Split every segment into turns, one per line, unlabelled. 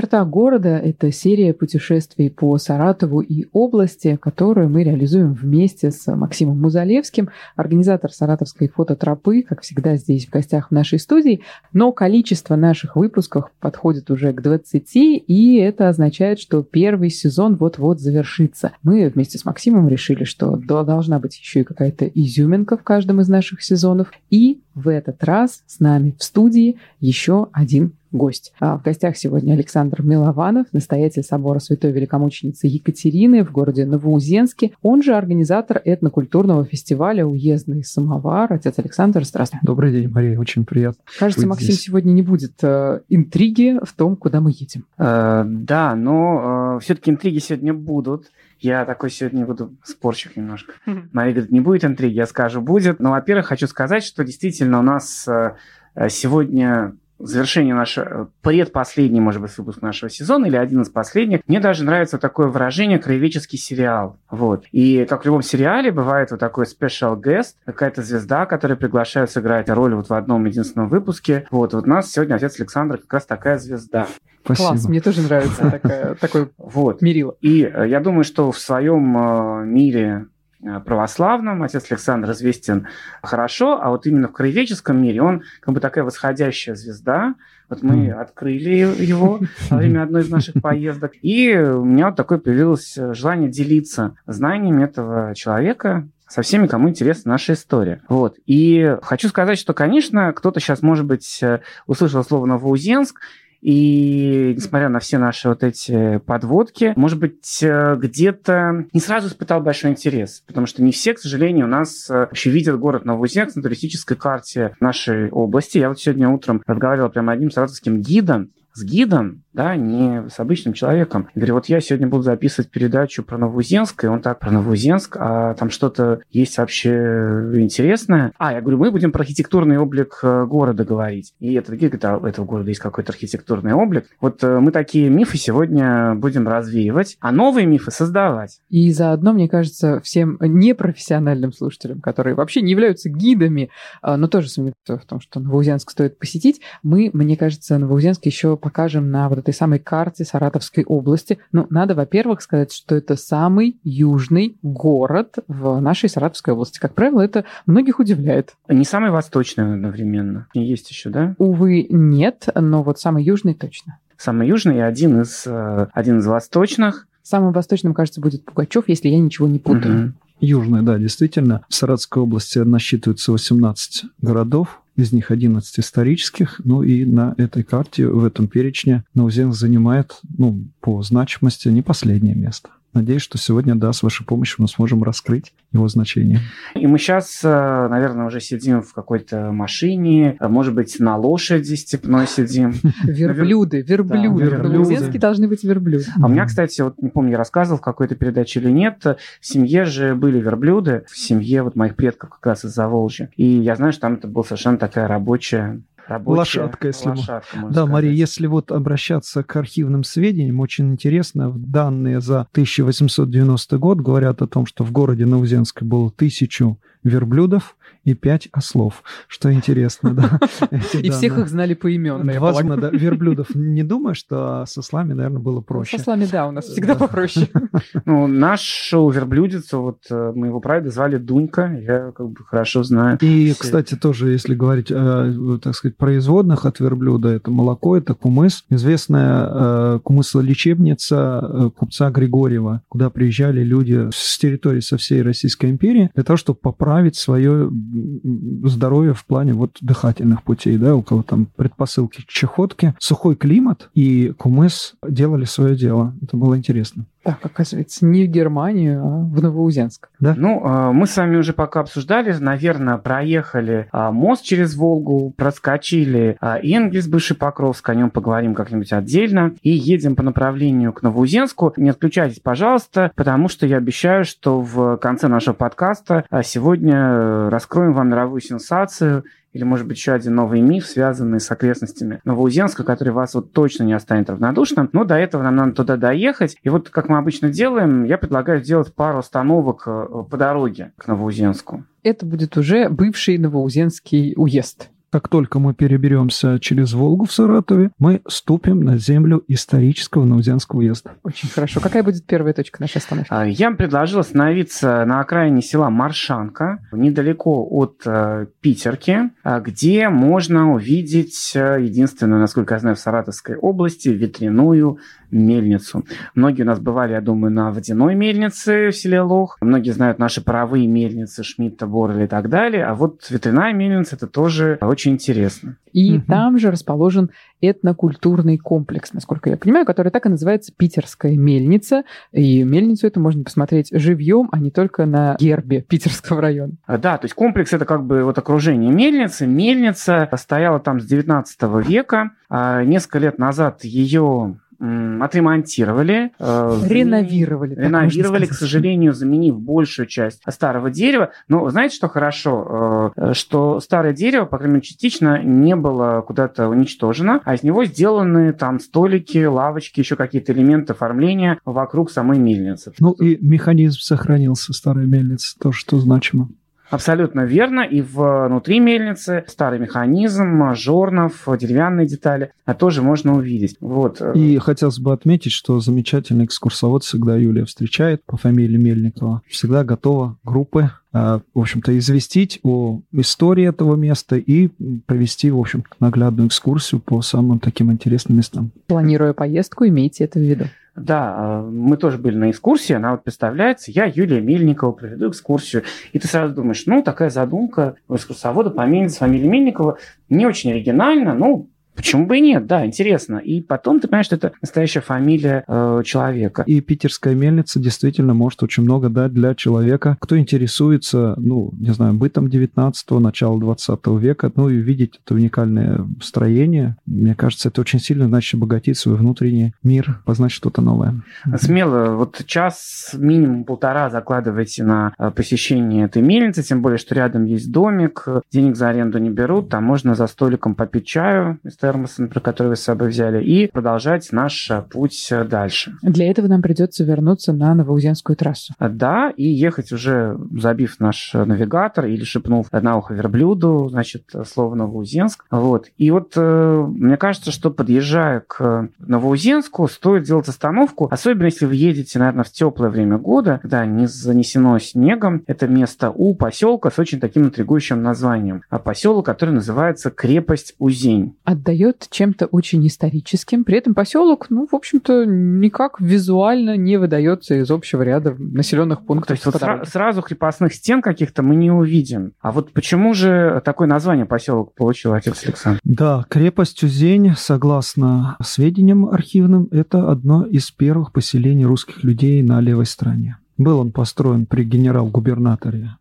Черта города – это серия путешествий по Саратову и области, которую мы реализуем вместе с Максимом Музалевским, организатор Саратовской фототропы, как всегда здесь в гостях в нашей студии. Но количество наших выпусков подходит уже к 20, и это означает, что первый сезон вот-вот завершится. Мы вместе с Максимом решили, что должна быть еще и какая-то изюминка в каждом из наших сезонов. И в этот раз с нами в студии еще один гость. А в гостях сегодня Александр Милованов, настоятель собора Святой Великомученицы Екатерины в городе Новоузенске. Он же организатор этнокультурного фестиваля «Уездный самовар». Отец Александр, здравствуйте.
Добрый день, Мария, очень приятно.
Кажется, Максим здесь. сегодня не будет э, интриги в том, куда мы едем.
Э, да, но э, все-таки интриги сегодня будут. Я такой сегодня буду спорщик немножко. Мария говорит, не будет интриги, я скажу, будет. Но, во-первых, хочу сказать, что действительно у нас э, сегодня завершение нашего, предпоследний, может быть, выпуск нашего сезона или один из последних, мне даже нравится такое выражение «краеведческий сериал». Вот. И как в любом сериале бывает вот такой special guest, какая-то звезда, которая приглашают сыграть роль вот в одном единственном выпуске. Вот, вот у нас сегодня отец Александр как раз такая звезда.
Спасибо. Класс, мне тоже нравится вот. мерило.
И э, я думаю, что в своем э, мире Э, православном, отец Александр известен хорошо, а вот именно в краеведческом мире он как бы такая восходящая звезда. Вот мы открыли его во время одной из наших поездок, и у меня вот такое появилось желание делиться знаниями этого человека, со всеми, кому интересна наша история. Вот. И хочу сказать, что, конечно, кто-то сейчас, может быть, э, услышал слово Новоузенск и несмотря на все наши вот эти подводки, может быть, э, где-то не сразу испытал большой интерес, потому что не все, к сожалению, у нас э, вообще видят город Новоузенск на туристической карте нашей области. Я вот сегодня утром разговаривал прямо одним саратовским гидом, с гидом, да, не с обычным человеком. Говорю, вот я сегодня буду записывать передачу про Новоузенск, и он так про Новоузенск, а там что-то есть вообще интересное. А, я говорю, мы будем про архитектурный облик э, города говорить. И этот гид говорит, а у этого города есть какой-то архитектурный облик. Вот э, мы такие мифы сегодня будем развеивать, а новые мифы создавать.
И заодно, мне кажется, всем непрофессиональным слушателям, которые вообще не являются гидами, а, но тоже сомневаются в том, что Новоузенск стоит посетить, мы, мне кажется, Новоузенск еще покажем на вот этой самой карте Саратовской области. Ну, надо, во-первых, сказать, что это самый южный город в нашей Саратовской области. Как правило, это многих удивляет.
Не самый восточный одновременно. Есть еще, да?
Увы, нет, но вот самый южный точно.
Самый южный и один из, э, один из восточных.
Самым восточным, кажется, будет Пугачев, если я ничего не путаю. Угу.
Южная, да, действительно. В Саратовской области насчитывается 18 городов, из них 11 исторических, ну и на этой карте, в этом перечне Наузенск занимает, ну, по значимости не последнее место. Надеюсь, что сегодня, да, с вашей помощью мы сможем раскрыть его значение.
И мы сейчас, э, наверное, уже сидим в какой-то машине, а может быть, на лошади степной сидим.
Верблюды, верблюды. верблюды. должны быть верблюды.
А у меня, кстати, вот не помню, я рассказывал в какой-то передаче или нет, в семье же были верблюды, в семье вот моих предков как раз из Заволжья. И я знаю, что там это была совершенно такая рабочая
Рабочая лошадка, если лошадка, Да, сказать. Мария, если вот обращаться к архивным сведениям, очень интересно, данные за 1890 год говорят о том, что в городе Наузенске было тысячу верблюдов и пять ослов, что интересно, да.
И всех их знали поименно,
Важно, да. Верблюдов не думаю, что со слами, наверное, было проще.
Со слами, да, у нас всегда попроще.
Ну, нашу верблюдицу, вот э, моего прадеда звали Дунька, я как бы хорошо знаю.
И, кстати, тоже, если говорить, так сказать, производных от верблюда, это молоко, это кумыс. Известная э, кумыслолечебница э, купца Григорьева, куда приезжали люди с территории со всей Российской империи для того, чтобы поправить свое здоровье в плане вот дыхательных путей, да, у кого там предпосылки к чехотке, сухой климат, и кумыс делали свое дело. Это было интересно.
Так, оказывается, не в Германию, а в Новоузенск.
Да? Ну, а, мы с вами уже пока обсуждали, наверное, проехали а, мост через Волгу, проскочили Энгельс, бывший Покровск, о нем поговорим как-нибудь отдельно, и едем по направлению к Новоузенску. Не отключайтесь, пожалуйста, потому что я обещаю, что в конце нашего подкаста сегодня э, раскроем вам мировую сенсацию или, может быть, еще один новый миф, связанный с окрестностями Новоузенска, который вас вот точно не останет равнодушным. Но до этого нам надо туда доехать. И вот, как мы обычно делаем, я предлагаю сделать пару остановок э, по дороге к Новоузенску.
Это будет уже бывший Новоузенский уезд.
Как только мы переберемся через Волгу в Саратове, мы ступим на землю исторического Наузенского уезда.
Очень хорошо. Какая будет первая точка нашей остановки?
А, я бы предложил остановиться на окраине села Маршанка, недалеко от э, Питерки, а, где можно увидеть э, единственную, насколько я знаю, в Саратовской области ветряную мельницу. Многие у нас бывали, я думаю, на водяной мельнице в селе Лох. Многие знают наши паровые мельницы Шмидта, Борля и так далее. А вот ветряная мельница – это тоже очень интересно.
И угу. там же расположен этнокультурный комплекс, насколько я понимаю, который так и называется Питерская мельница. И мельницу эту можно посмотреть живьем, а не только на гербе Питерского района.
А, да, то есть комплекс это как бы вот окружение мельницы. Мельница стояла там с 19 века. А несколько лет назад ее отремонтировали.
Э, реновировали.
Реновировали, к сожалению, заменив большую часть старого дерева. Но знаете, что хорошо? Э, что старое дерево, по крайней мере, частично не было куда-то уничтожено, а из него сделаны там столики, лавочки, еще какие-то элементы оформления вокруг самой мельницы.
Ну и механизм сохранился старой мельницы, то, что значимо.
Абсолютно верно. И внутри мельницы старый механизм, жорнов, деревянные детали а тоже можно увидеть. Вот.
И хотелось бы отметить, что замечательный экскурсовод всегда Юлия встречает по фамилии Мельникова. Всегда готова группы в общем-то, известить о истории этого места и провести, в общем наглядную экскурсию по самым таким интересным местам.
Планируя поездку, имейте это в виду.
Да, а, мы тоже были на экскурсии, она вот представляется, я Юлия Мельникова проведу экскурсию, и ты сразу думаешь, ну, такая задумка у экскурсовода по фамилии Мельникова. Не очень оригинально, ну, Почему бы и нет, да, интересно. И потом ты понимаешь, что это настоящая фамилия э, человека.
И питерская мельница действительно может очень много дать для человека, кто интересуется, ну, не знаю, бытом 19-го, начала 20 века, ну и видеть это уникальное строение. Мне кажется, это очень сильно, значит, обогатит свой внутренний мир, познать что-то новое.
Смело, вот час, минимум полтора закладывайте на э, посещение этой мельницы, тем более, что рядом есть домик, денег за аренду не берут, там можно за столиком попить чаю, термос, например, который вы с собой взяли, и продолжать наш э, путь э, дальше.
Для этого нам придется вернуться на Новоузенскую трассу.
Да, и ехать уже, забив наш э, навигатор или шепнув на ухо верблюду, значит, слово Новоузенск. Вот. И вот мне кажется, что подъезжая к Новоузенску, стоит сделать остановку, особенно если вы едете, наверное, в теплое время года, когда не занесено снегом. Это место у поселка с очень таким интригующим названием. А поселок, который называется Крепость Узень.
Отдает отдает чем-то очень историческим. При этом поселок, ну, в общем-то, никак визуально не выдается из общего ряда населенных пунктов. То
есть вот сра- сразу крепостных стен каких-то мы не увидим. А вот почему же такое название поселок получил отец Александр?
Да, крепость Узень, согласно сведениям архивным, это одно из первых поселений русских людей на левой стороне. Был он построен при генерал-губернаторе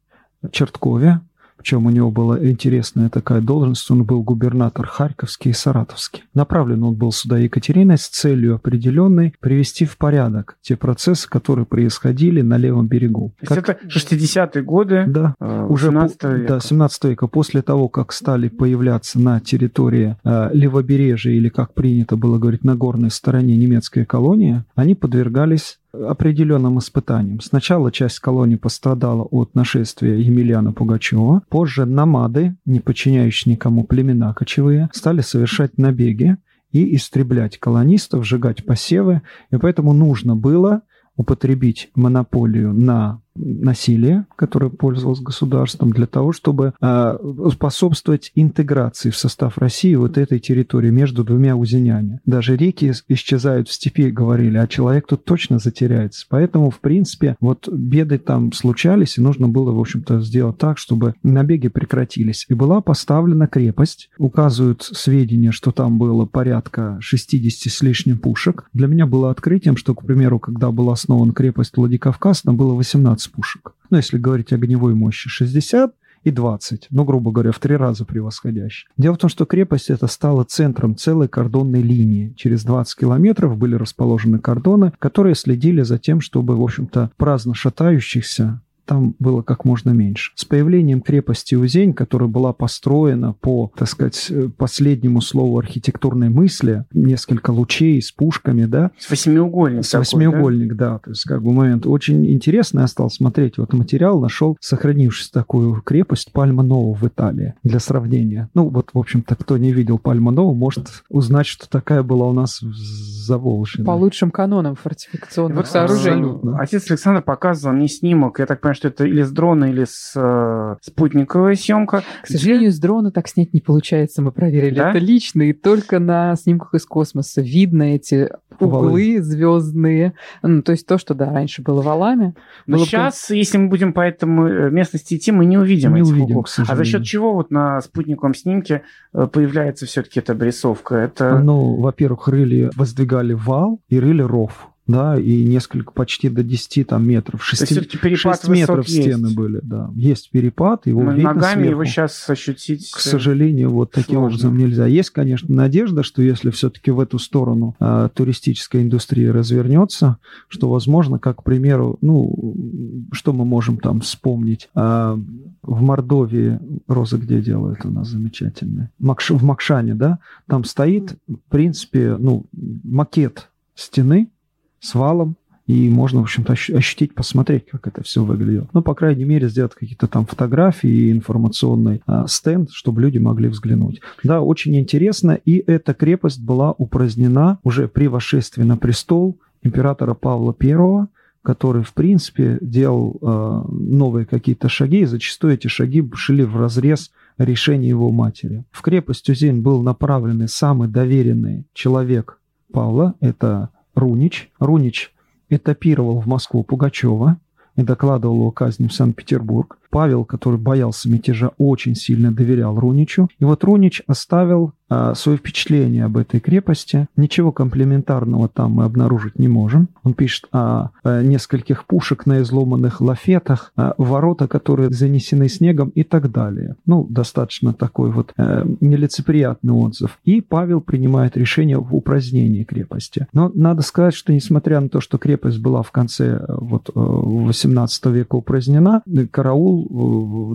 Черткове причем у него была интересная такая должность, он был губернатор Харьковский и Саратовский. Направлен он был сюда Екатериной с целью определенной привести в порядок те процессы, которые происходили на левом берегу.
То как... это 60-е годы
да, э, уже 17 века. Да, 17 века. После того, как стали появляться на территории э, левобережья, или как принято было говорить, на горной стороне немецкие колонии, они подвергались определенным испытанием. Сначала часть колонии пострадала от нашествия Емельяна Пугачева, позже намады, не подчиняющие никому племена кочевые, стали совершать набеги и истреблять колонистов, сжигать посевы, и поэтому нужно было употребить монополию на насилие, которое пользовалось государством, для того, чтобы э, способствовать интеграции в состав России вот этой территории между двумя узенями. Даже реки исчезают в степи, говорили, а человек тут точно затеряется. Поэтому, в принципе, вот беды там случались, и нужно было, в общем-то, сделать так, чтобы набеги прекратились. И была поставлена крепость. Указывают сведения, что там было порядка 60 с лишним пушек. Для меня было открытием, что, к примеру, когда была основана крепость Владикавказ, там было 18 пушек. Ну, если говорить о огневой мощи 60 и 20, ну, грубо говоря, в три раза превосходящий. Дело в том, что крепость это стала центром целой кордонной линии. Через 20 километров были расположены кордоны, которые следили за тем, чтобы, в общем-то, праздно шатающихся там было как можно меньше. С появлением крепости Узень, которая была построена по, так сказать, э, последнему слову архитектурной мысли, несколько лучей с пушками, да.
С восьмиугольник.
С восьмиугольник, да? да. То есть как бы момент очень интересный. Я стал смотреть вот материал, нашел сохранившись такую крепость Пальма Нова в Италии для сравнения. Ну вот, в общем-то, кто не видел Пальма Нова, может узнать, что такая была у нас в Заволжье.
По лучшим канонам фортификационных вот, сооружений.
Абсолютно. Отец Александр показывал мне снимок. Я так понимаю, что это или с дрона, или с э, спутниковая съемка.
К сожалению, с дрона так снять не получается. Мы проверили да? это лично, и только на снимках из космоса видно эти углы звездные. Ну, то есть то, что, да, раньше было валами.
Но было сейчас, бы... если мы будем по этому э, местности идти, мы не увидим
не
этих
увидим,
углов. А за счет чего вот на спутниковом снимке э, появляется все-таки эта обрисовка? Это...
Ну, во-первых, рыли воздвигали вал и рыли ров да, и несколько, почти до 10 там, метров. 6, 6 метров есть. стены были, да. Есть перепад, его Мы видно
Ногами
сверху.
его сейчас ощутить
К сожалению, вот таким сложно. образом нельзя. Есть, конечно, надежда, что если все-таки в эту сторону а, туристическая индустрия развернется, что, возможно, как, к примеру, ну, что мы можем там вспомнить? А, в Мордовии, Роза где делают у нас замечательные? Макш, в Макшане, да, там стоит, в принципе, ну, макет стены, с валом, и можно, в общем-то, ощутить, посмотреть, как это все выглядит. Ну, по крайней мере, сделать какие-то там фотографии и информационный а, стенд, чтобы люди могли взглянуть. Да, очень интересно, и эта крепость была упразднена уже при восшествии на престол императора Павла I, который, в принципе, делал э, новые какие-то шаги, и зачастую эти шаги шли в разрез решения его матери. В крепость Узень был направлен самый доверенный человек Павла, это Рунич. Рунич этапировал в Москву Пугачева и докладывал о казни в Санкт-Петербург. Павел, который боялся мятежа, очень сильно доверял Руничу. И вот Рунич оставил а, свое впечатление об этой крепости. Ничего комплементарного там мы обнаружить не можем. Он пишет о, о нескольких пушек на изломанных лафетах, о ворота, которые занесены снегом и так далее. Ну, достаточно такой вот э, нелицеприятный отзыв. И Павел принимает решение в упразднении крепости. Но надо сказать, что несмотря на то, что крепость была в конце э, вот, 18 э, века упразднена, караул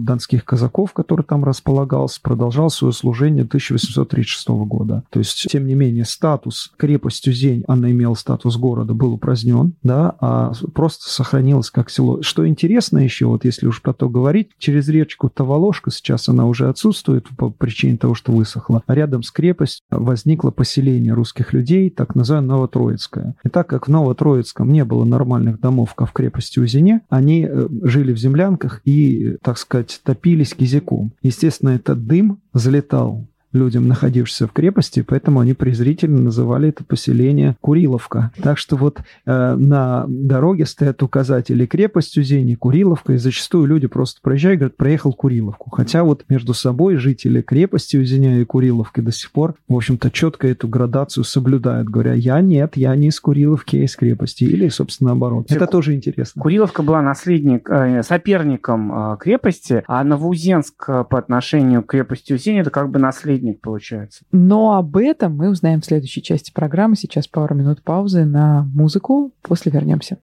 донских казаков, который там располагался, продолжал свое служение 1830 1936 года. То есть, тем не менее, статус крепости Зень, она имела статус города, был упразднен, да, а просто сохранилась как село. Что интересно еще, вот если уж про то говорить, через речку Таволожка, сейчас она уже отсутствует по причине того, что высохла, рядом с крепостью возникло поселение русских людей, так называемое Новотроицкое. И так как в Новотроицком не было нормальных домов, как в крепости Узине, они э, жили в землянках и, так сказать, топились кизяком. Естественно, этот дым залетал людям, находившимся в крепости, поэтому они презрительно называли это поселение Куриловка. Так что вот э, на дороге стоят указатели крепость Узени, Куриловка, и зачастую люди просто проезжают и говорят, проехал Куриловку. Хотя вот между собой жители крепости Узеня и Куриловки до сих пор, в общем-то, четко эту градацию соблюдают, говоря, я нет, я не из Куриловки, я из крепости. Или, собственно, наоборот. Это тоже интересно.
Куриловка была наследник, э, соперником э, крепости, а Новоузенск э, по отношению к крепости Узени это как бы наследник посредник, получается.
Но об этом мы узнаем в следующей части программы. Сейчас пару минут паузы на музыку. После вернемся.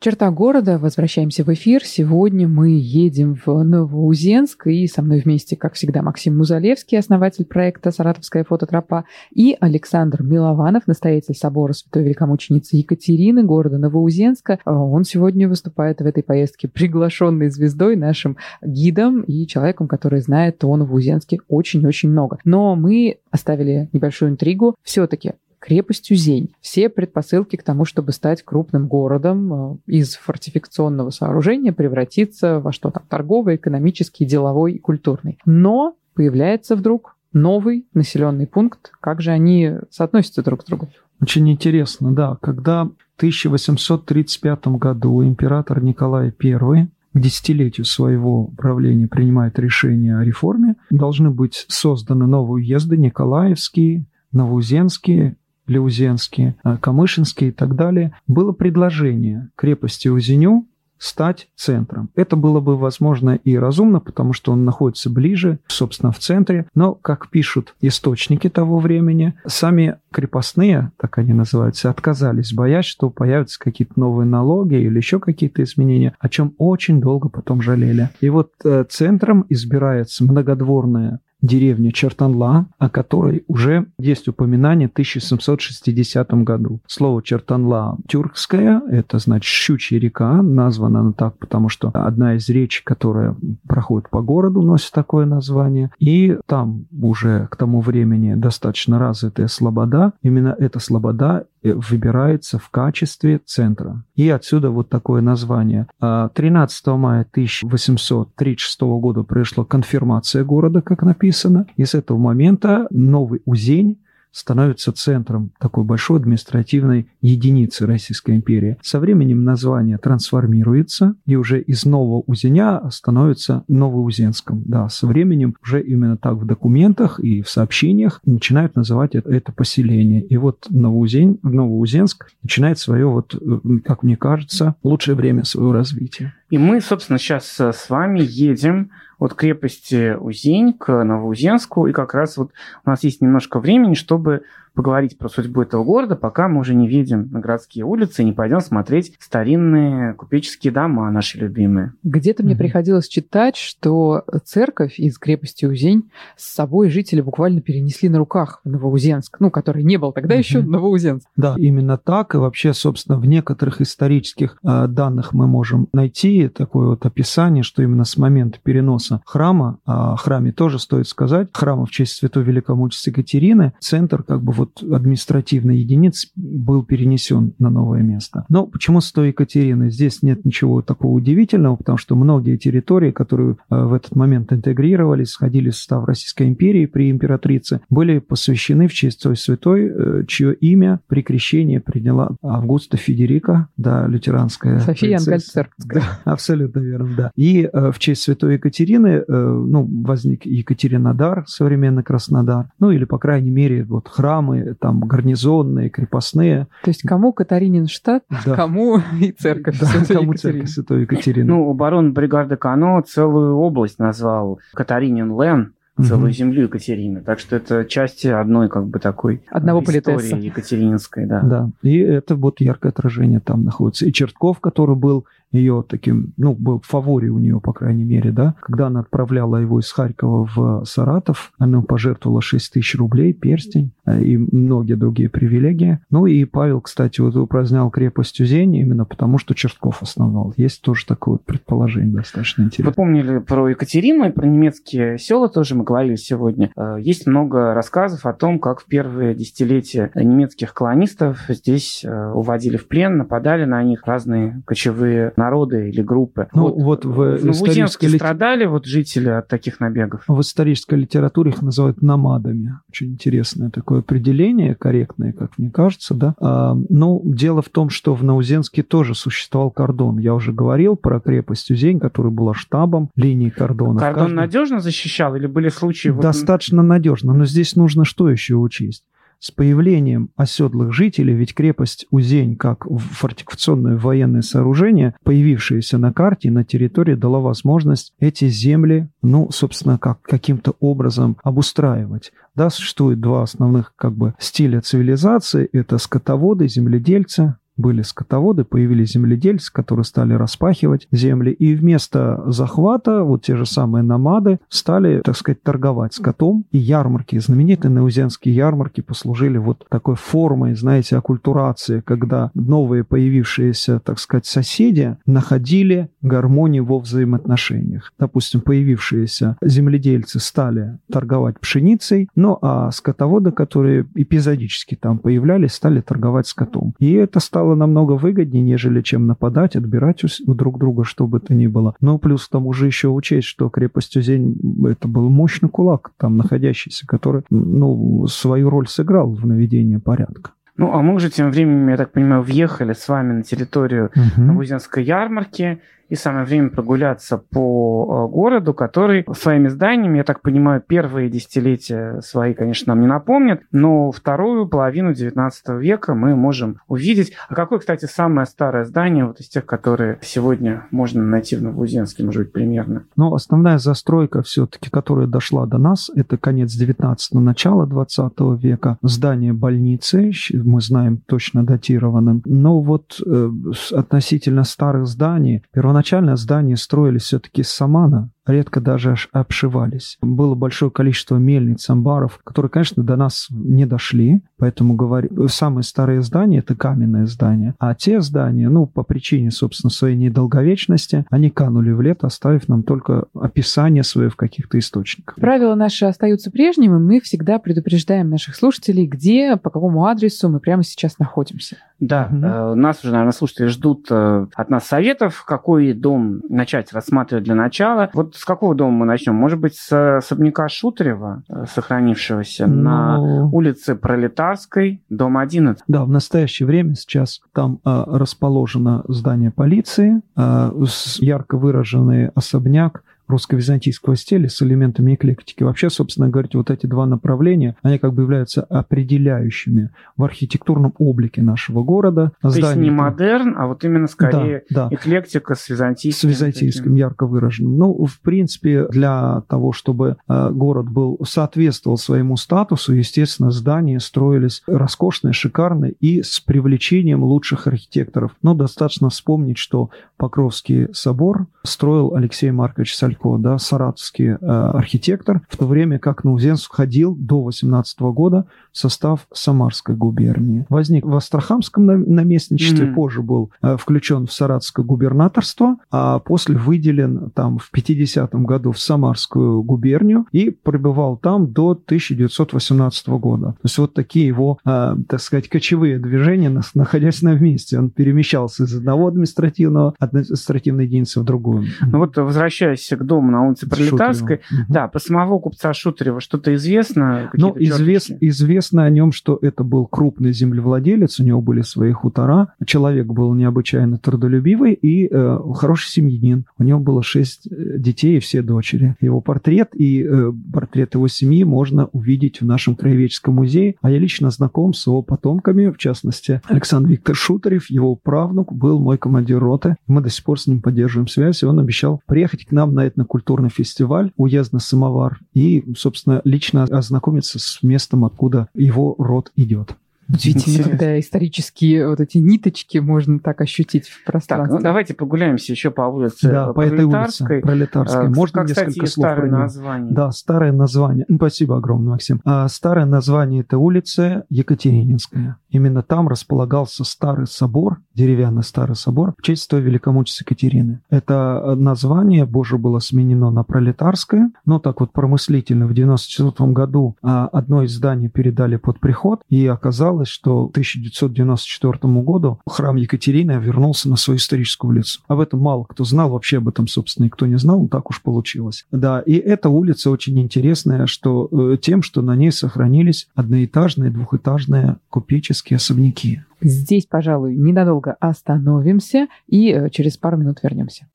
Черта города. Возвращаемся в эфир. Сегодня мы едем в Новоузенск. И со мной вместе, как всегда, Максим Музалевский, основатель проекта «Саратовская фототропа», и Александр Милованов, настоятель собора Святой Великомученицы Екатерины, города Новоузенска. Он сегодня выступает в этой поездке приглашенной звездой, нашим гидом и человеком, который знает о Новоузенске очень-очень много. Но мы оставили небольшую интригу. Все-таки крепостью Зень. Все предпосылки к тому, чтобы стать крупным городом э, из фортификационного сооружения превратиться во что там торговый, экономический, деловой и культурный. Но появляется вдруг новый населенный пункт. Как же они соотносятся друг с другом?
Очень интересно, да. Когда в 1835 году император Николай I к десятилетию своего правления принимает решение о реформе, должны быть созданы новые уезды Николаевские, Новоузенские Леузенские, а, Камышинские и так далее, было предложение крепости Узеню стать центром. Это было бы возможно и разумно, потому что он находится ближе, собственно, в центре. Но, как пишут источники того времени, сами крепостные, так они называются, отказались, боясь, что появятся какие-то новые налоги или еще какие-то изменения, о чем очень долго потом жалели. И вот э, центром избирается многодворная деревня Чертанла, о которой уже есть упоминание в 1760 году. Слово Чертанла тюркское, это значит Щучья река, названа она так, потому что одна из речек, которая проходит по городу, носит такое название. И там уже к тому времени достаточно развитая слобода. Именно эта слобода Э, выбирается в качестве центра. И отсюда вот такое название. 13 а, мая 1836 года произошла конфирмация города, как написано. И с этого момента новый Узень становится центром такой большой административной единицы Российской империи. Со временем название трансформируется, и уже из Нового Узеня становится Новоузенском. Да, со временем уже именно так в документах и в сообщениях начинают называть это, это поселение. И вот Новоузень, Новоузенск начинает свое, вот, э, как мне кажется, лучшее время своего развития.
И мы, собственно, сейчас э, с вами едем от крепости Узень к Новоузенску, и как раз вот у нас есть немножко времени, чтобы поговорить про судьбу этого города, пока мы уже не видим на городские улицы и не пойдем смотреть старинные купеческие дома наши любимые.
Где-то mm-hmm. мне приходилось читать, что церковь из крепости Узень с собой жители буквально перенесли на руках в Новоузенск, ну, который не был тогда mm-hmm. еще Новоузенск.
Да, именно так. И вообще, собственно, в некоторых исторических э, данных мы можем найти такое вот описание, что именно с момента переноса храма, а о храме тоже стоит сказать, храма в честь святой великомученицы Екатерины, центр как бы вот вот административной единиц был перенесен на новое место. Но почему с той Екатерины? Здесь нет ничего такого удивительного, потому что многие территории, которые э, в этот момент интегрировались, сходили в состав Российской империи при императрице, были посвящены в честь той святой, э, чье имя при крещении приняла Августа Федерика, да, лютеранская
София Ангальцербская.
Да, абсолютно верно, да. И э, в честь святой Екатерины, ну, возник Екатеринодар, современный Краснодар, ну, или, по крайней мере, вот храмы, там гарнизонные, крепостные.
То есть кому Катарининштадт, да. кому и церковь
да, кому церковь Святой Екатерины.
Ну, барон бригады Кано целую область назвал Катаринин Лен, целую угу. землю Екатерины. Так что это часть одной как бы такой
Одного
истории
политеса.
Екатерининской, да.
Да, и это вот яркое отражение там находится. И Чертков, который был ее таким, ну, был в фаворе у нее, по крайней мере, да, когда она отправляла его из Харькова в Саратов, она пожертвовала 6 тысяч рублей, перстень э, и многие другие привилегии. Ну и Павел, кстати, вот упразднял крепость Узень именно потому, что Чертков основал. Есть тоже такое вот предположение достаточно интересное.
Вы помнили про Екатерину и про немецкие села тоже мы говорили сегодня. Э, есть много рассказов о том, как в первые десятилетия немецких колонистов здесь э, уводили в плен, нападали на них разные кочевые народы или группы.
Ну, вот, вот в, в исторической
лит... страдали вот жители от таких набегов?
В исторической литературе их называют намадами. Очень интересное такое определение, корректное, как мне кажется, да. А, ну, дело в том, что в Наузенске тоже существовал кордон. Я уже говорил про крепость Узень, которая была штабом линии кордона.
Кордон Каждый... надежно защищал или были случаи?
Достаточно вот... надежно, но здесь нужно что еще учесть? С появлением оседлых жителей, ведь крепость Узень, как фортификационное военное сооружение, появившееся на карте на территории, дала возможность эти земли, ну, собственно, как, каким-то образом обустраивать. Да, существует два основных как бы стиля цивилизации. Это скотоводы, земледельцы, были скотоводы, появились земледельцы, которые стали распахивать земли, и вместо захвата вот те же самые намады стали, так сказать, торговать скотом, и ярмарки, знаменитые наузенские ярмарки послужили вот такой формой, знаете, оккультурации, когда новые появившиеся, так сказать, соседи находили гармонию во взаимоотношениях. Допустим, появившиеся земледельцы стали торговать пшеницей, ну а скотоводы, которые эпизодически там появлялись, стали торговать скотом. И это стало стало намного выгоднее, нежели чем нападать, отбирать у, друг друга, что бы то ни было. Но плюс к тому же еще учесть, что крепость Узень это был мощный кулак там находящийся, который ну, свою роль сыграл в наведении порядка.
Ну, а мы уже тем временем, я так понимаю, въехали с вами на территорию угу. Новоузенской ярмарки, и самое время прогуляться по э, городу, который своими зданиями, я так понимаю, первые десятилетия свои, конечно, нам не напомнят, но вторую половину 19 века мы можем увидеть. А какое, кстати, самое старое здание вот из тех, которые сегодня можно найти в Новоузенске, может быть, примерно?
Ну, основная застройка все-таки, которая дошла до нас, это конец 19-го, начало 20 века. Здание больницы, мы знаем точно датированным. Но вот э, относительно старых зданий, первоначально здания строились все-таки с самана, редко даже обшивались. Было большое количество мельниц, амбаров, которые, конечно, до нас не дошли, поэтому говорю, самые старые здания – это каменные здания, а те здания, ну, по причине, собственно, своей недолговечности, они канули в лето, оставив нам только описание свое в каких-то источниках.
Правила наши остаются прежними, мы всегда предупреждаем наших слушателей, где, по какому адресу мы прямо сейчас находимся.
Да, mm-hmm. нас уже, наверное, слушатели ждут э, от нас советов, какой дом начать рассматривать для начала. Вот с какого дома мы начнем? Может быть, с особняка Шутрева, э, сохранившегося Но... на ну. улице Пролетарской, дом 11?
Да, в настоящее время сейчас там э, расположено здание полиции, э, ярко выраженный особняк русско-византийского стиля с элементами эклектики. Вообще, собственно говоря, вот эти два направления, они как бы являются определяющими в архитектурном облике нашего города.
То Здание... есть не модерн, а вот именно скорее да, да. эклектика с византийским.
С византийским таким. ярко выраженным. Ну, в принципе, для того, чтобы э, город был соответствовал своему статусу, естественно, здания строились роскошные, шикарные и с привлечением лучших архитекторов. Но достаточно вспомнить, что Покровский собор строил Алексей Маркович Сальков Салько, да, саратовский э, архитектор, в то время как Наузенск входил до 18 года в состав Самарской губернии. Возник в Астрахамском наместничестве, mm-hmm. позже был э, включен в Саратовское губернаторство, а после выделен там в 50-м году в Самарскую губернию и пребывал там до 1918 года. То есть вот такие его, э, так сказать, кочевые движения, находясь на месте. Он перемещался из одного административного административной единицы в другую.
Ну вот возвращаясь к дому на улице Пролетарской. Угу. Да, про самого купца Шутарева что-то известно?
Ну, извест, известно о нем, что это был крупный землевладелец, у него были свои хутора, человек был необычайно трудолюбивый и э, хороший семьянин. У него было шесть э, детей и все дочери. Его портрет и э, портрет его семьи можно увидеть в нашем краеведческом музее, а я лично знаком с его потомками, в частности, Александр Виктор Шутарев, его правнук, был мой командир роты. Мы до сих пор с ним поддерживаем связь, и он обещал приехать к нам на этнокультурный фестиваль «Уездный самовар» и, собственно, лично ознакомиться с местом, откуда его род идет.
Удивительно, когда исторические вот эти ниточки можно так ощутить в пространстве.
Так, ну давайте прогуляемся еще по улице да, по этой улице
Пролетарской. А,
можно как, несколько кстати, слов старое название?
Да, старое название. Ну, спасибо огромное, Максим. А, старое название этой улицы Екатерининская. Именно там располагался старый собор, деревянный старый собор, в честь той великомученицы Екатерины. Это название позже было сменено на Пролетарское, но так вот промыслительно в 94 году а, одно из зданий передали под приход, и оказалось, оказалось, что к 1994 году храм Екатерины вернулся на свою историческую улицу. Об этом мало кто знал, вообще об этом, собственно, никто не знал, так уж получилось. Да, и эта улица очень интересная что, э, тем, что на ней сохранились одноэтажные, двухэтажные купеческие особняки.
Здесь, пожалуй, ненадолго остановимся и э, через пару минут вернемся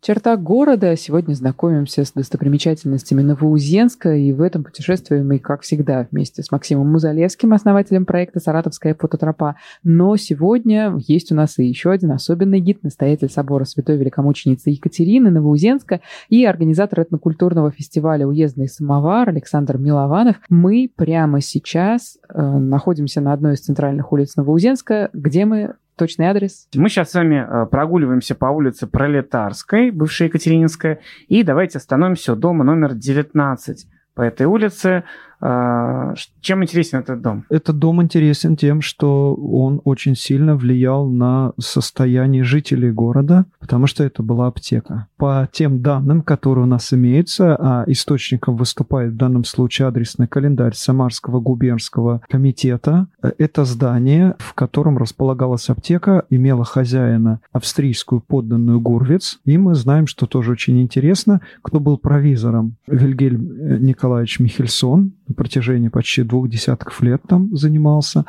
чертах города. Сегодня знакомимся с достопримечательностями Новоузенска, и в этом путешествии мы, как всегда, вместе с Максимом Музалевским, основателем проекта «Саратовская фототропа». Но сегодня есть у нас и еще один особенный гид, настоятель собора Святой Великомученицы Екатерины Новоузенска и организатор этнокультурного фестиваля «Уездный самовар» Александр Милованов. Мы прямо сейчас э, находимся на одной из центральных улиц Новоузенска, где мы точный адрес?
Мы сейчас с вами э, прогуливаемся по улице Пролетарской, бывшая Екатерининская, и давайте остановимся у дома номер 19 по этой улице. А, чем интересен этот дом?
Этот дом интересен тем, что он очень сильно влиял на состояние жителей города, потому что это была аптека. По тем данным, которые у нас имеются, а источником выступает в данном случае адресный календарь Самарского губернского комитета, это здание, в котором располагалась аптека, имело хозяина австрийскую подданную Гурвиц, и мы знаем, что тоже очень интересно, кто был провизором Вильгельм Николаевич Михельсон, на протяжении почти двух десятков лет там занимался.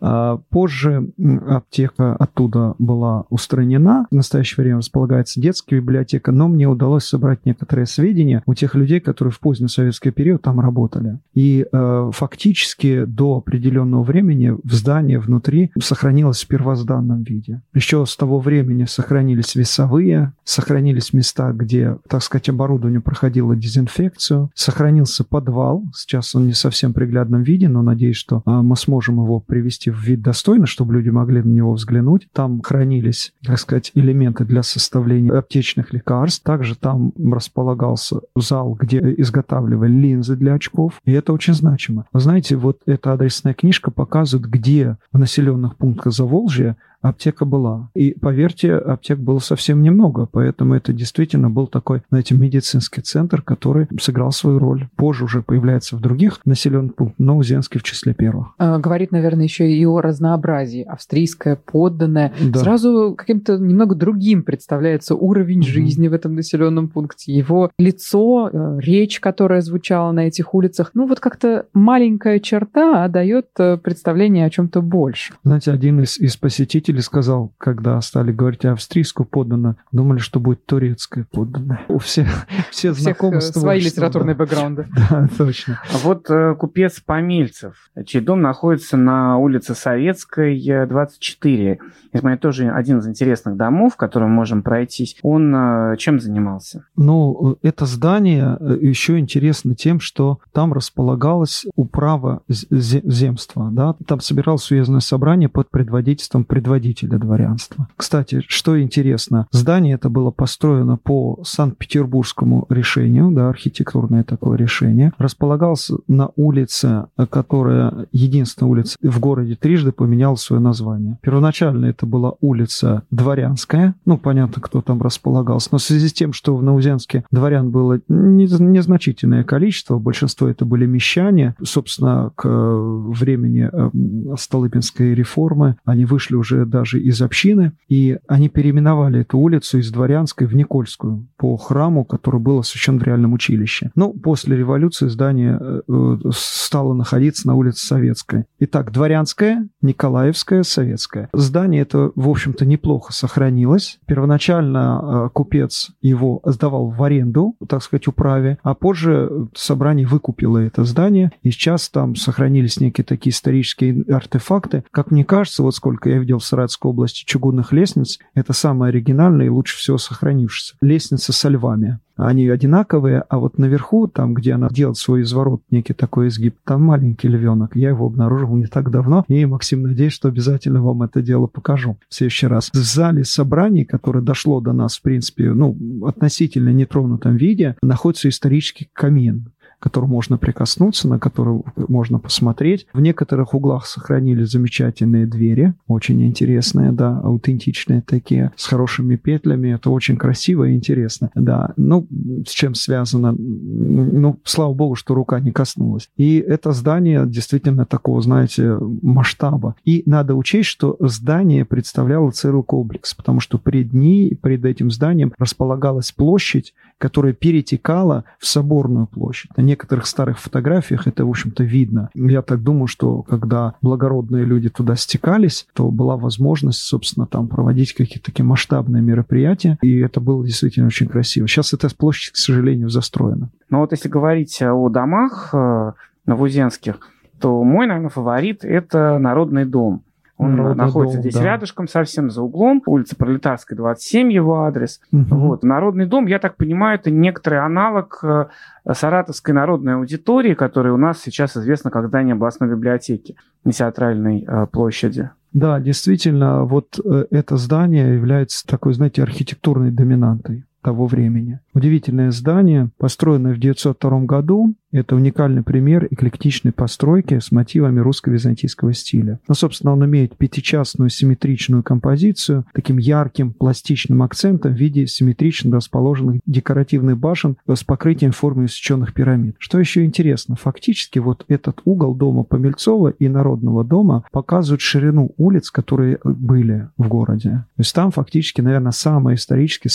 А, позже аптека оттуда была устранена. В настоящее время располагается детская библиотека, но мне удалось собрать некоторые сведения у тех людей, которые в поздний советский период там работали. И э, фактически до определенного времени в здании внутри сохранилось в первозданном виде. Еще с того времени сохранились весовые, сохранились места, где, так сказать, оборудование проходило дезинфекцию, сохранился подвал. Сейчас он не совсем приглядном виде, но надеюсь, что э, мы сможем его привести в вид достойно, чтобы люди могли на него взглянуть. Там хранились, так сказать, элементы для составления аптечных лекарств. Также там располагался зал, где изготавливали линзы для очков. И это очень значимо. Вы знаете, вот эта адресная книжка показывает, где в населенных пунктах Заволжья аптека была. И, поверьте, аптек было совсем немного, поэтому это действительно был такой, знаете, медицинский центр, который сыграл свою роль. Позже уже появляется в других населенных пунктах, но Узенский в числе первых.
А, говорит, наверное, еще и о разнообразии. Австрийская, подданная. Да. Сразу каким-то немного другим представляется уровень угу. жизни в этом населенном пункте. Его лицо, э, речь, которая звучала на этих улицах. Ну, вот как-то маленькая черта а дает э, представление о чем-то больше.
Знаете, один из, из посетителей Чили сказал, когда стали говорить австрийскую подданную, думали, что будет турецкая подданная. У всех, все У знакомства.
свои литературные да. бэкграунды.
Да, точно.
А вот э, купец Помельцев, чей дом находится на улице Советской, 24. Это тоже один из интересных домов, в котором можем пройтись. Он э, чем занимался?
Ну, это здание э, еще интересно тем, что там располагалось управа земства. Да? Там собиралось уездное собрание под предводительством предводителя руководителя дворянства. Кстати, что интересно, здание это было построено по Санкт-Петербургскому решению, да, архитектурное такое решение. Располагалось на улице, которая, единственная улица в городе трижды поменяла свое название. Первоначально это была улица Дворянская, ну, понятно, кто там располагался, но в связи с тем, что в Наузенске дворян было незначительное количество, большинство это были мещане, собственно, к времени э, Столыпинской реформы они вышли уже даже из общины, и они переименовали эту улицу из Дворянской в Никольскую по храму, который был освящен в реальном училище. Но после революции здание э, э, стало находиться на улице Советской. Итак, Дворянская, Николаевская, Советская. Здание это, в общем-то, неплохо сохранилось. Первоначально э, купец его сдавал в аренду, так сказать, управе, а позже собрание выкупило это здание, и сейчас там сохранились некие такие исторические артефакты. Как мне кажется, вот сколько я видел в Саратовской области чугунных лестниц. Это самая оригинальная и лучше всего сохранившаяся. Лестница со львами. Они одинаковые, а вот наверху, там, где она делает свой изворот, некий такой изгиб, там маленький львенок. Я его обнаружил не так давно. И, Максим, надеюсь, что обязательно вам это дело покажу в следующий раз. В зале собраний, которое дошло до нас, в принципе, ну, относительно нетронутом виде, находится исторический камин к которому можно прикоснуться, на который можно посмотреть. В некоторых углах сохранились замечательные двери, очень интересные, да, аутентичные такие, с хорошими петлями. Это очень красиво и интересно, да. Ну, с чем связано? Ну, слава богу, что рука не коснулась. И это здание действительно такого, знаете, масштаба. И надо учесть, что здание представляло целый комплекс, потому что пред ней, пред этим зданием располагалась площадь, которая перетекала в соборную площадь. Некоторых старых фотографиях это, в общем-то, видно. Я так думаю, что когда благородные люди туда стекались, то была возможность, собственно, там проводить какие-то такие масштабные мероприятия, и это было действительно очень красиво. Сейчас эта площадь, к сожалению, застроена.
Но вот если говорить о домах э, новоузенских, то мой, наверное, фаворит – это Народный дом. Он Народный находится здесь да. рядышком, совсем за углом. Улица Пролетарская, 27, его адрес. Угу. Вот. Народный дом, я так понимаю, это некоторый аналог э, Саратовской народной аудитории, которая у нас сейчас известна как здание областной библиотеки на театральной э, площади.
Да, действительно, вот э, это здание является такой, знаете, архитектурной доминантой того времени. Удивительное здание, построенное в 902 году, это уникальный пример эклектичной постройки с мотивами русско-византийского стиля. Ну, собственно, он имеет пятичастную симметричную композицию, таким ярким пластичным акцентом в виде симметрично расположенных декоративных башен с покрытием в форме усеченных пирамид. Что еще интересно, фактически вот этот угол дома Помельцова и Народного дома показывают ширину улиц, которые были в городе. То есть там фактически, наверное, самое исторически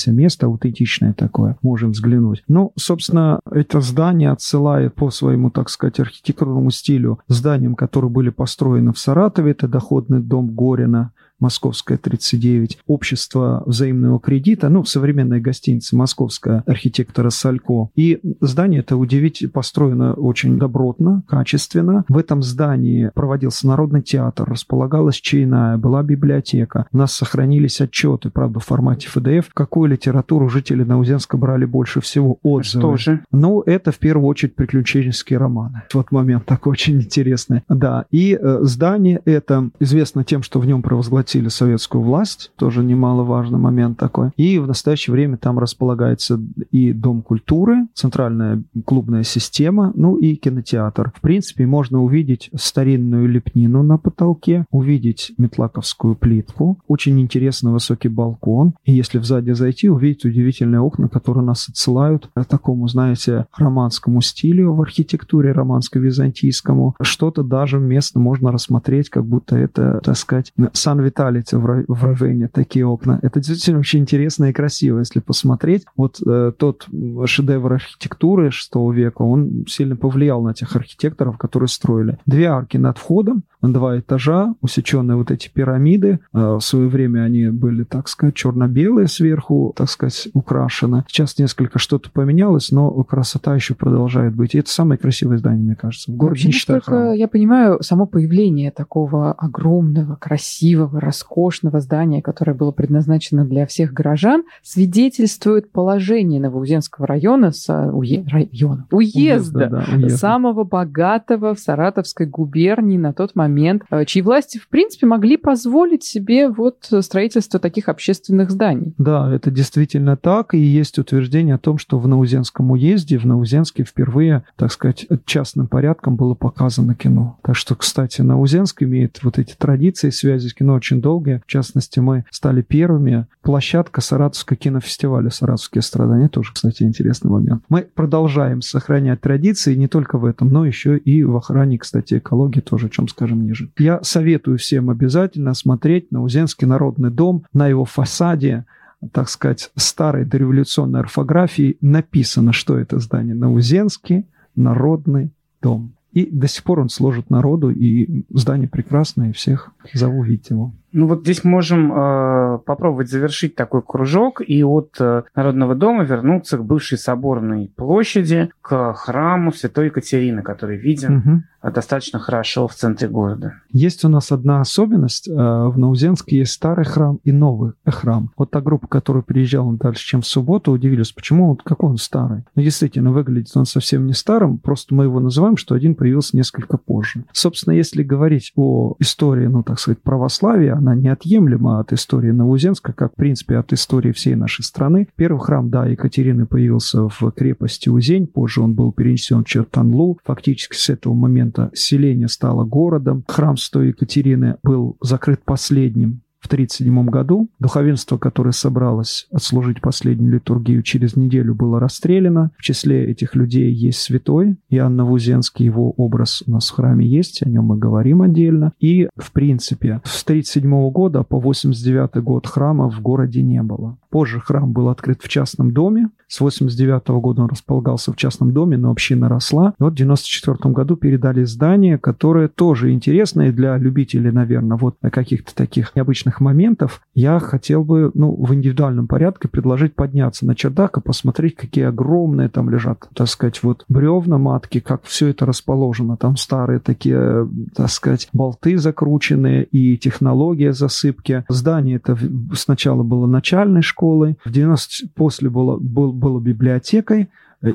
сохранившееся место, аутентичное такое, можем взглянуть. Ну, собственно, это здание отсылает по своему, так сказать, архитектурному стилю зданиям, которые были построены в Саратове. Это доходный дом Горина, Московская 39, общество взаимного кредита, ну, современная гостиница Московская архитектора Салько. И здание это удивительно построено очень добротно, качественно. В этом здании проводился народный театр, располагалась чайная, была библиотека. У нас сохранились отчеты, правда, в формате FDF, какую литературу жители Наузенска брали больше всего отзывы.
Что же?
Ну, это в первую очередь приключенческие романы. Вот момент такой очень интересный. Да, и э, здание это известно тем, что в нем провозгласили захватили советскую власть, тоже немаловажный момент такой. И в настоящее время там располагается и Дом культуры, центральная клубная система, ну и кинотеатр. В принципе, можно увидеть старинную лепнину на потолке, увидеть метлаковскую плитку, очень интересный высокий балкон. И если сзади зайти, увидеть удивительные окна, которые нас отсылают к такому, знаете, романскому стилю в архитектуре, романско-византийскому. Что-то даже местно можно рассмотреть, как будто это, так сказать, Сан-Виталий Талите в, в Равене такие окна. Это действительно очень интересно и красиво, если посмотреть. Вот э, тот шедевр архитектуры 6 века, он сильно повлиял на тех архитекторов, которые строили. Две арки над входом, два этажа, усеченные вот эти пирамиды. Э, в свое время они были, так сказать, черно-белые сверху, так сказать, украшены. Сейчас несколько что-то поменялось, но красота еще продолжает быть. И это самое красивое здание, мне кажется, в городе.
Вообще, насколько я понимаю, само появление такого огромного, красивого, роскошного здания, которое было предназначено для всех горожан, свидетельствует положение Новоузенского района, с, уе, района уезда, уезда, да, уезда, самого богатого в Саратовской губернии на тот момент, э, чьи власти, в принципе, могли позволить себе вот строительство таких общественных зданий.
Да, это действительно так, и есть утверждение о том, что в Наузенском уезде, в Наузенске впервые, так сказать, частным порядком было показано кино. Так что, кстати, Наузенск имеет вот эти традиции, связи с кино очень очень долгие. В частности, мы стали первыми. Площадка Саратовского кинофестиваля «Саратовские страдания». Тоже, кстати, интересный момент. Мы продолжаем сохранять традиции не только в этом, но еще и в охране, кстати, экологии, тоже о чем скажем ниже. Я советую всем обязательно смотреть на Узенский народный дом, на его фасаде, так сказать, старой дореволюционной орфографии написано, что это здание. Наузенский народный дом. И до сих пор он служит народу, и здание прекрасное, и всех зову видеть его.
Ну вот здесь можем э, попробовать завершить такой кружок и от э, Народного дома вернуться к бывшей соборной площади, к храму Святой Екатерины, который виден угу. достаточно хорошо в центре города.
Есть у нас одна особенность. Э, в Наузенске есть старый храм и новый храм. Вот та группа, которая приезжала дальше, чем в субботу, удивились, почему вот какой он старый. Ну, действительно, выглядит он совсем не старым, просто мы его называем, что один появился несколько позже. Собственно, если говорить о истории, ну, так сказать, православия, она неотъемлема от истории Новоузенска, как, в принципе, от истории всей нашей страны. Первый храм, да, Екатерины появился в крепости Узень, позже он был перенесен в Чертанлу. Фактически с этого момента селение стало городом. Храм Святой Екатерины был закрыт последним в 1937 году. Духовенство, которое собралось отслужить последнюю литургию, через неделю было расстреляно. В числе этих людей есть святой Иоанн Навузенский, его образ у нас в храме есть, о нем мы говорим отдельно. И, в принципе, с 1937 года по 1989 год храма в городе не было. Позже храм был открыт в частном доме. С 89 года он располагался в частном доме, но община росла. И вот в 94 году передали здание, которое тоже интересное для любителей, наверное, вот каких-то таких необычных моментов. Я хотел бы, ну, в индивидуальном порядке предложить подняться на чердак и посмотреть, какие огромные там лежат, так сказать, вот бревна матки, как все это расположено. Там старые такие, так сказать, болты закрученные и технология засыпки. Здание это сначала было начальной школой. В 90 после было, был, было библиотекой,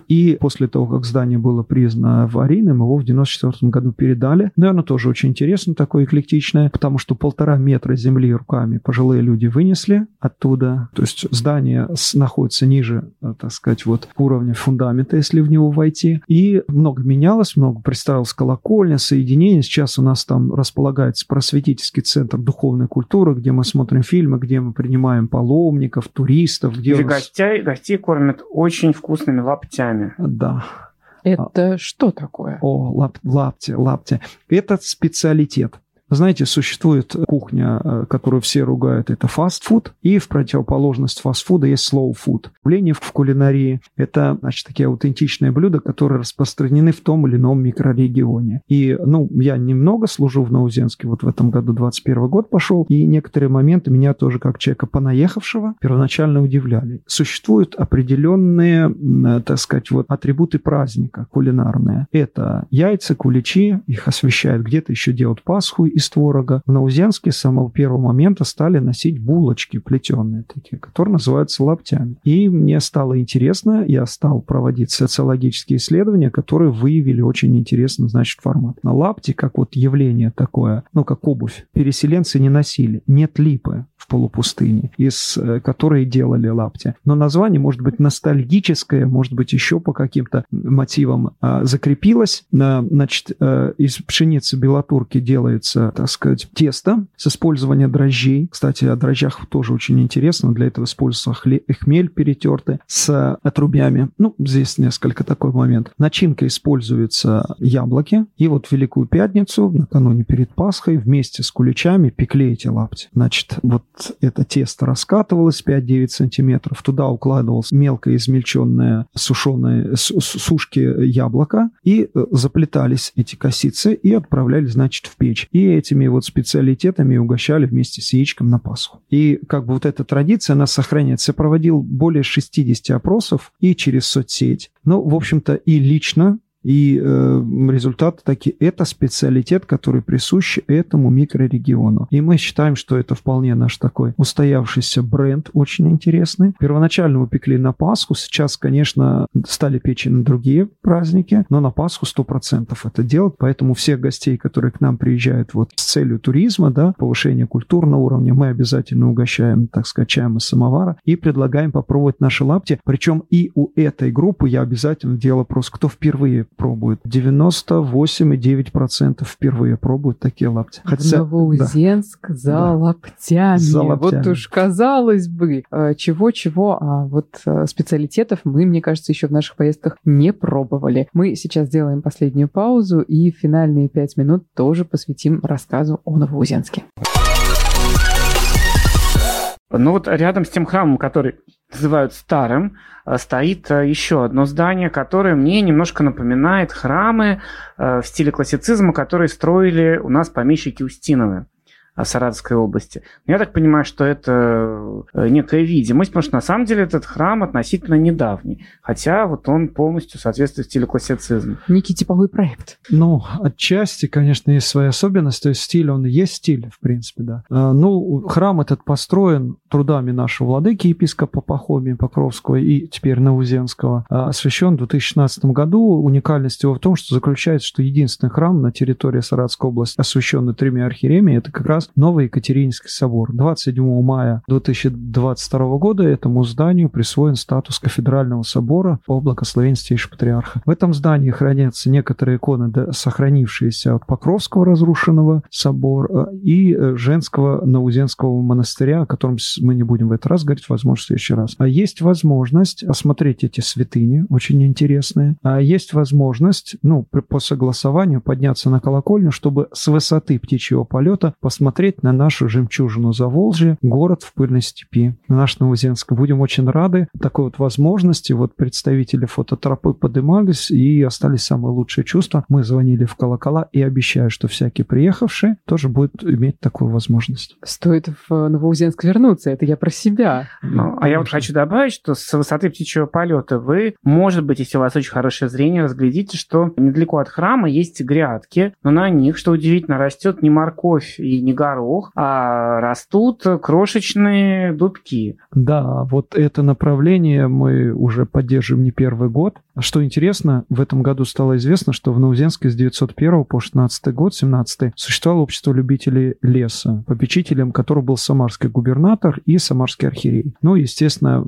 и после того, как здание было признано аварийным, его в 1994 году передали. Наверное, тоже очень интересно, такое эклектичное, потому что полтора метра земли руками пожилые люди вынесли оттуда. То есть здание находится ниже, э, так сказать, вот уровня фундамента, если в него войти. И много менялось, много представилось колокольня, соединение. Сейчас у нас там располагается просветительский центр духовной культуры, где мы смотрим фильмы, где мы принимаем паломников, туристов. Где
где нас... гостей, гостей кормят очень вкусными лаптями лаптями.
Да.
Это что такое?
О, лап, лапти, лапти. Это специалитет. Знаете, существует кухня, э, которую все ругают, это фастфуд, и в противоположность фастфуда есть food. Явление в кулинарии – это, значит, такие аутентичные блюда, которые распространены в том или ином микрорегионе. И, ну, я немного служу в Наузенске, вот в этом году 21 год пошел, и некоторые моменты меня тоже как человека понаехавшего первоначально удивляли. Существуют определенные, э, так сказать, вот атрибуты праздника кулинарные. Это яйца, куличи, их освещают, где-то еще делают Пасху из творога. В Наузенске с самого первого момента стали носить булочки плетеные такие, которые называются лаптями. И мне стало интересно, я стал проводить социологические исследования, которые выявили очень интересный, значит, формат. На лапти, как вот явление такое, ну, как обувь, переселенцы не носили. Нет липы в полупустыне, из э, которой делали лапти. Но название может быть ностальгическое, может быть еще по каким-то мотивам а, закрепилось. Значит, э, из пшеницы белотурки делается, так сказать, тесто с использованием дрожжей. Кстати, о дрожжах тоже очень интересно. Для этого используется хмель перетертый с отрубями. Ну, здесь несколько такой момент. Начинка используется яблоки. И вот Великую Пятницу, накануне перед Пасхой, вместе с куличами пекли эти лапти. Значит, вот это тесто раскатывалось 5-9 сантиметров, туда укладывалось мелко измельченное сушеное сушки яблоко, и э, заплетались эти косицы и отправлялись, значит, в печь. И этими вот специалитетами угощали вместе с яичком на Пасху. И как бы вот эта традиция, она сохраняется. Я проводил более 60 опросов и через соцсеть. Ну, в общем-то, и лично и э, результаты такие. Это специалитет, который присущ этому микрорегиону. И мы считаем, что это вполне наш такой устоявшийся бренд, очень интересный. Первоначально мы пекли на Пасху, сейчас, конечно, стали печь на другие праздники, но на Пасху 100% это делать. Поэтому всех гостей, которые к нам приезжают вот с целью туризма, да, повышения культурного уровня, мы обязательно угощаем, так сказать, чаем из самовара и предлагаем попробовать наши лапти. Причем и у этой группы я обязательно делаю вопрос, кто впервые пробуют. 98,9% впервые пробуют такие лапти.
Хотя, Новоузенск да. за да. лаптями. За лаптями. Вот уж казалось бы, э, чего-чего, а вот э, специалитетов мы, мне кажется, еще в наших поездках не пробовали. Мы сейчас сделаем последнюю паузу и финальные пять минут тоже посвятим рассказу о Новоузенске.
Ну вот рядом с тем храмом, который называют старым, э, стоит э, еще одно здание, которое мне немножко напоминает храмы э, в стиле классицизма, которые строили у нас помещики Устиновы. Саратовской области. Но я так понимаю, что это э, некая видимость, потому что на самом деле этот храм относительно недавний, хотя вот он полностью соответствует стилю классицизма.
Некий типовой проект.
Ну, отчасти, конечно, есть своя особенность, то есть стиль, он есть стиль, в принципе, да. А, ну, храм этот построен трудами нашего владыки, епископа Пахомия Покровского и теперь Наузенского, а, освящен в 2016 году. Уникальность его в том, что заключается, что единственный храм на территории Саратовской области, освященный тремя архиереями, это как раз раз Новый Екатерининский собор. 27 мая 2022 года этому зданию присвоен статус кафедрального собора по благословению Патриарха. В этом здании хранятся некоторые иконы, сохранившиеся от Покровского разрушенного собора э, и э, женского Наузенского монастыря, о котором мы не будем в этот раз говорить, возможно, в следующий раз. А есть возможность осмотреть эти святыни, очень интересные. А есть возможность, ну, по согласованию подняться на колокольню, чтобы с высоты птичьего полета посмотреть посмотреть на нашу жемчужину Заволжья, город в пыльной степи, на наш Новоземск. Будем очень рады такой вот возможности. Вот представители фототропы подымались и остались самые лучшие чувства. Мы звонили в колокола и обещаю, что всякие приехавшие тоже будут иметь такую возможность.
Стоит в Новоузенск вернуться, это я про себя.
Ну, а я вот хочу добавить, что с высоты птичьего полета вы, может быть, если у вас очень хорошее зрение, разглядите, что недалеко от храма есть грядки, но на них, что удивительно, растет не морковь и не горох, а растут крошечные дубки.
Да, вот это направление мы уже поддерживаем не первый год. Что интересно, в этом году стало известно, что в Наузенске с 901 по 16 год, 17 существовало общество любителей леса, попечителем которого был самарский губернатор и самарский архиерей. Ну, естественно,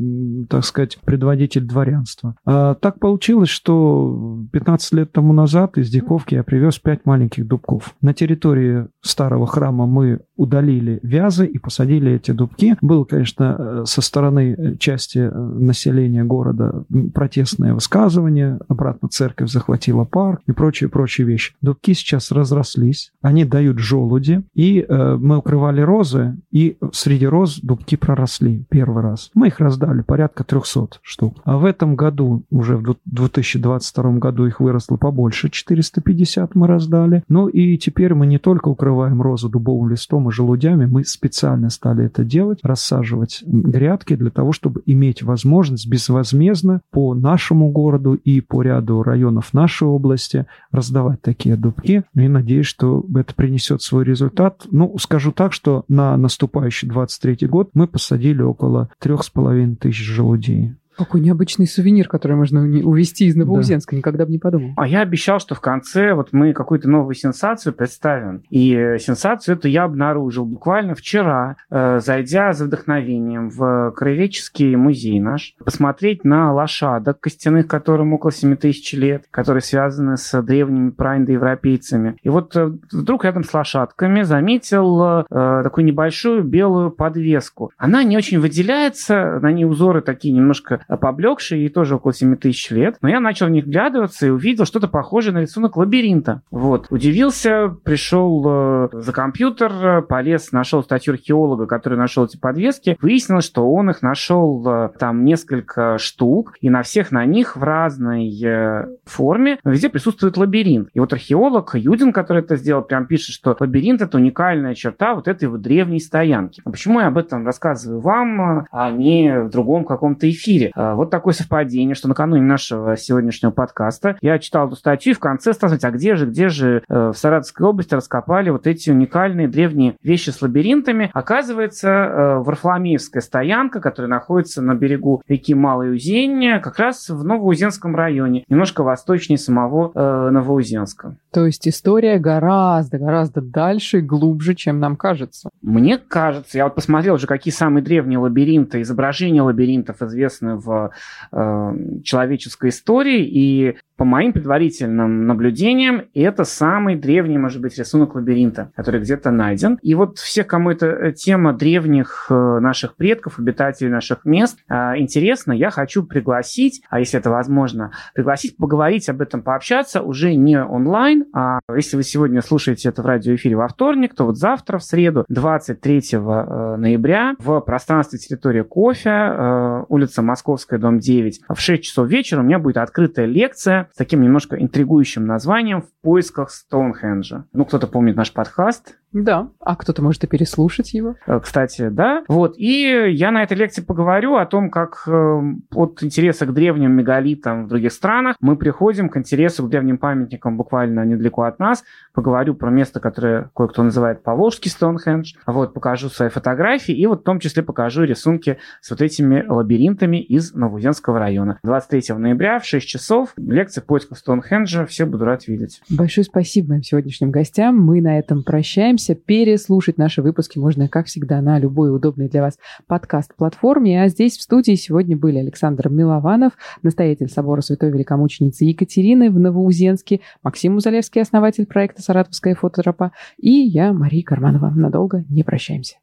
так сказать, предводитель дворянства. А так получилось, что 15 лет тому назад из Диковки я привез 5 маленьких дубков. На территории старого храма мы удалили вязы и посадили эти дубки. Было, конечно, э, со стороны э, части э, населения города протестное высказывание, обратно церковь захватила парк и прочие-прочие вещи. Дубки сейчас разрослись, они дают желуди, и э, мы укрывали розы, и среди роз дубки проросли первый раз. Мы их раздали, порядка 300 штук. А в этом году, уже в 2022 году их выросло побольше, 450 мы раздали. Ну и теперь мы не только укрываем розу листом и желудями, мы специально стали это делать, рассаживать грядки для того, чтобы иметь возможность безвозмездно по нашему городу и по ряду районов нашей области раздавать такие дубки. И надеюсь, что это принесет свой результат. Ну, скажу так, что на наступающий 23 год мы посадили около трех с половиной тысяч желудей.
Какой необычный сувенир, который можно увезти из Новоузенска, да. никогда бы не подумал.
А я обещал, что в конце вот мы какую-то новую сенсацию представим. И сенсацию эту я обнаружил буквально вчера, э, зайдя за вдохновением в Краеведческий музей наш, посмотреть на лошадок костяных, которым около 7 тысяч лет, которые связаны с древними праиндоевропейцами. И вот э, вдруг рядом с лошадками заметил э, такую небольшую белую подвеску. Она не очень выделяется, на ней узоры такие немножко поблекший, и тоже около 7 тысяч лет. Но я начал в них вглядываться и увидел что-то похожее на рисунок лабиринта. Вот. Удивился, пришел э, за компьютер, полез, нашел статью археолога, который нашел эти подвески. Выяснилось, что он их нашел э, там несколько штук, и на всех на них в разной э, форме везде присутствует лабиринт. И вот археолог Юдин, который это сделал, прям пишет, что лабиринт это уникальная черта вот этой вот древней стоянки. А почему я об этом рассказываю вам, а не в другом каком-то эфире? А, вот такое совпадение, что накануне нашего сегодняшнего подкаста я читал эту статью и в конце стал сказать, а где же, где же э, в Саратовской области раскопали вот эти уникальные древние вещи с лабиринтами. Оказывается, э, Варфоломеевская стоянка, которая находится на берегу реки Малой Узень, как раз в Новоузенском районе, немножко восточнее самого э, Новоузенска.
То есть история гораздо, гораздо дальше и глубже, чем нам кажется.
Мне кажется, я вот посмотрел уже, какие самые древние лабиринты, изображения лабиринтов известны в в э, человеческой истории, и по моим предварительным наблюдениям, это самый древний, может быть, рисунок лабиринта, который где-то найден. И вот все, кому эта э, тема древних э, наших предков, обитателей наших мест э, интересна, я хочу пригласить, а если это возможно, пригласить поговорить об этом, пообщаться уже не онлайн, а если вы сегодня слушаете это в радиоэфире во вторник, то вот завтра, в среду, 23 ноября, в пространстве территория кофе, улица Московская, дом 9, в 6 часов вечера у меня будет открытая лекция с таким немножко интригующим названием «В поисках Стоунхенджа». Ну, кто-то помнит наш подкаст,
да, а кто-то может и переслушать его.
Э, кстати, да. Вот, и я на этой лекции поговорю о том, как э, от интереса к древним мегалитам в других странах мы приходим к интересу к древним памятникам буквально недалеко от нас. Поговорю про место, которое кое-кто называет Поволжский Стоунхендж. Вот, покажу свои фотографии и вот в том числе покажу рисунки с вот этими лабиринтами из Новоузенского района. 23 ноября в 6 часов лекция поисков Стоунхенджа. Все буду рад видеть.
Большое спасибо моим сегодняшним гостям. Мы на этом прощаемся прощаемся. Переслушать наши выпуски можно, как всегда, на любой удобной для вас подкаст-платформе. А здесь в студии сегодня были Александр Милованов, настоятель собора Святой Великомученицы Екатерины в Новоузенске, Максим Музалевский, основатель проекта «Саратовская фототропа», и я, Мария Карманова. Надолго не прощаемся.